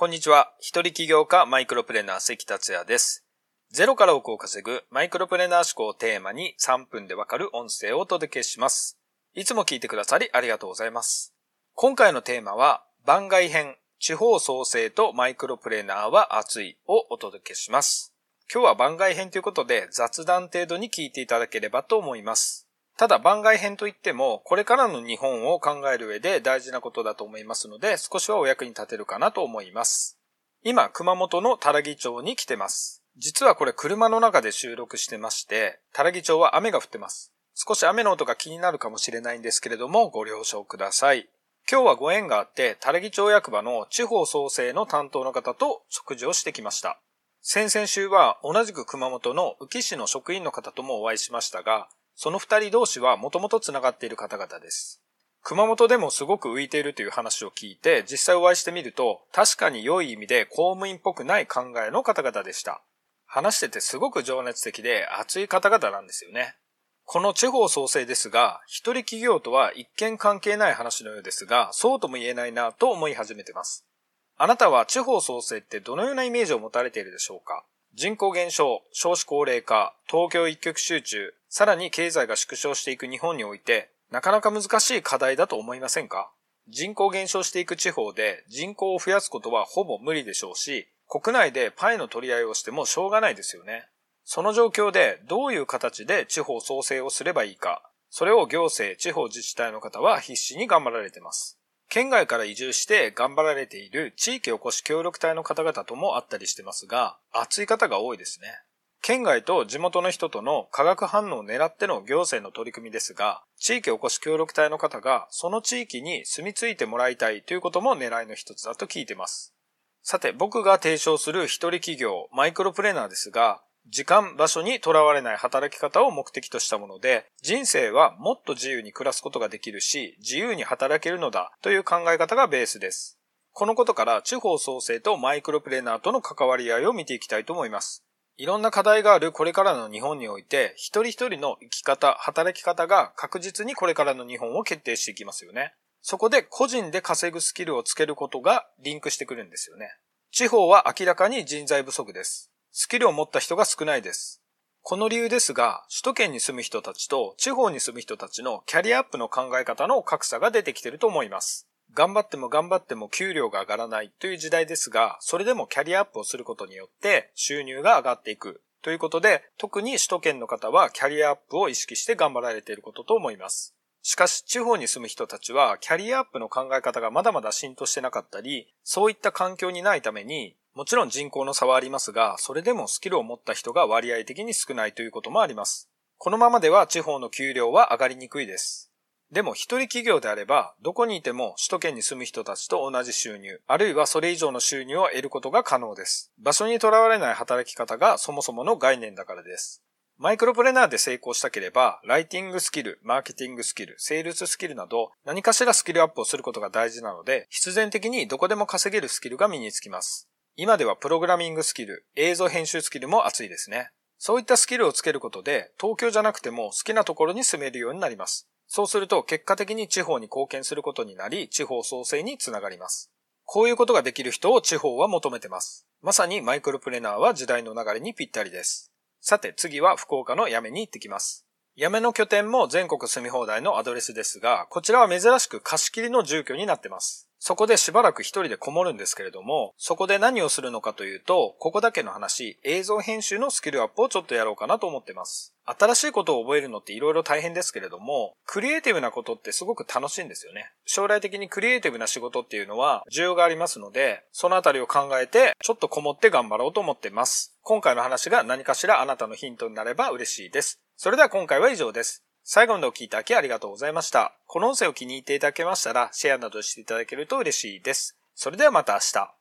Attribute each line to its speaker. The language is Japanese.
Speaker 1: こんにちは。一人起業家マイクロプレーナー関達也です。ゼロから億を稼ぐマイクロプレーナー思考をテーマに3分でわかる音声をお届けします。いつも聞いてくださりありがとうございます。今回のテーマは番外編地方創生とマイクロプレーナーは熱いをお届けします。今日は番外編ということで雑談程度に聞いていただければと思います。ただ番外編といっても、これからの日本を考える上で大事なことだと思いますので、少しはお役に立てるかなと思います。今、熊本の多良木町に来てます。実はこれ車の中で収録してまして、多良木町は雨が降ってます。少し雨の音が気になるかもしれないんですけれども、ご了承ください。今日はご縁があって、多良木町役場の地方創生の担当の方と食事をしてきました。先々週は同じく熊本の宇城市の職員の方ともお会いしましたが、その二人同士はもともと繋がっている方々です。熊本でもすごく浮いているという話を聞いて、実際お会いしてみると、確かに良い意味で公務員っぽくない考えの方々でした。話しててすごく情熱的で熱い方々なんですよね。この地方創生ですが、一人企業とは一見関係ない話のようですが、そうとも言えないなと思い始めてます。あなたは地方創生ってどのようなイメージを持たれているでしょうか？人口減少、少子高齢化、東京一極集中、さらに経済が縮小していく日本において、なかなか難しい課題だと思いませんか？人口減少していく地方で人口を増やすことはほぼ無理でしょうし、国内でパイの取り合いをしてもしょうがないですよね。その状況でどういう形で地方創生をすればいいか、それを行政、地方自治体の方は必死に頑張られています。県外から移住して頑張られている地域おこし協力隊の方々ともあったりしてますが、熱い方が多いですね。県外と地元の人との化学反応を狙っての行政の取り組みですが、地域おこし協力隊の方がその地域に住み着いてもらいたいということも狙いの一つだと聞いてます。さて、僕が提唱する一人企業、マイクロプレーナーですが、時間、場所にとらわれない働き方を目的としたもので、人生はもっと自由に暮らすことができるし、自由に働けるのだという考え方がベースです。このことから地方創生とマイクロプレーナーとの関わり合いを見ていきたいと思います。いろんな課題があるこれからの日本において、一人一人の生き方、働き方が確実にこれからの日本を決定していきますよね。そこで個人で稼ぐスキルをつけることがリンクしてくるんですよね。地方は明らかに人材不足です。スキルを持った人が少ないです。この理由ですが、首都圏に住む人たちと地方に住む人たちのキャリアアップの考え方の格差が出てきていると思います。頑張っても頑張っても給料が上がらないという時代ですが、それでもキャリアアップをすることによって収入が上がっていくということで、特に首都圏の方はキャリアアップを意識して頑張られていることと思います。しかし地方に住む人たちはキャリアアップの考え方がまだまだ浸透してなかったり、そういった環境にないために、もちろん人口の差はありますが、それでもスキルを持った人が割合的に少ないということもあります。このままでは地方の給料は上がりにくいです。でも一人企業であれば、どこにいても首都圏に住む人たちと同じ収入、あるいはそれ以上の収入を得ることが可能です。場所にとらわれない働き方がそもそもの概念だからです。マイクロプレナーで成功したければ、ライティングスキル、マーケティングスキル、セールススキルなど、何かしらスキルアップをすることが大事なので、必然的にどこでも稼げるスキルが身につきます。今ではプログラミングスキル、映像編集スキルも熱いですね。そういったスキルをつけることで、東京じゃなくても好きなところに住めるようになります。そうすると結果的に地方に貢献することになり、地方創生につながります。こういうことができる人を地方は求めてます。まさにマイクロプレナーは時代の流れにぴったりです。さて次は福岡のやめに行ってきます。やめの拠点も全国住み放題のアドレスですが、こちらは珍しく貸し切りの住居になってます。そこでしばらく一人でこもるんですけれども、そこで何をするのかというと、ここだけの話、映像編集のスキルアップをちょっとやろうかなと思ってます。新しいことを覚えるのって色々大変ですけれども、クリエイティブなことってすごく楽しいんですよね。将来的にクリエイティブな仕事っていうのは需要がありますので、そのあたりを考えて、ちょっとこもって頑張ろうと思ってます。今回の話が何かしらあなたのヒントになれば嬉しいです。それでは今回は以上です。最後までお聴きいただきありがとうございました。この音声を気に入っていただけましたら、シェアなどしていただけると嬉しいです。それではまた明日。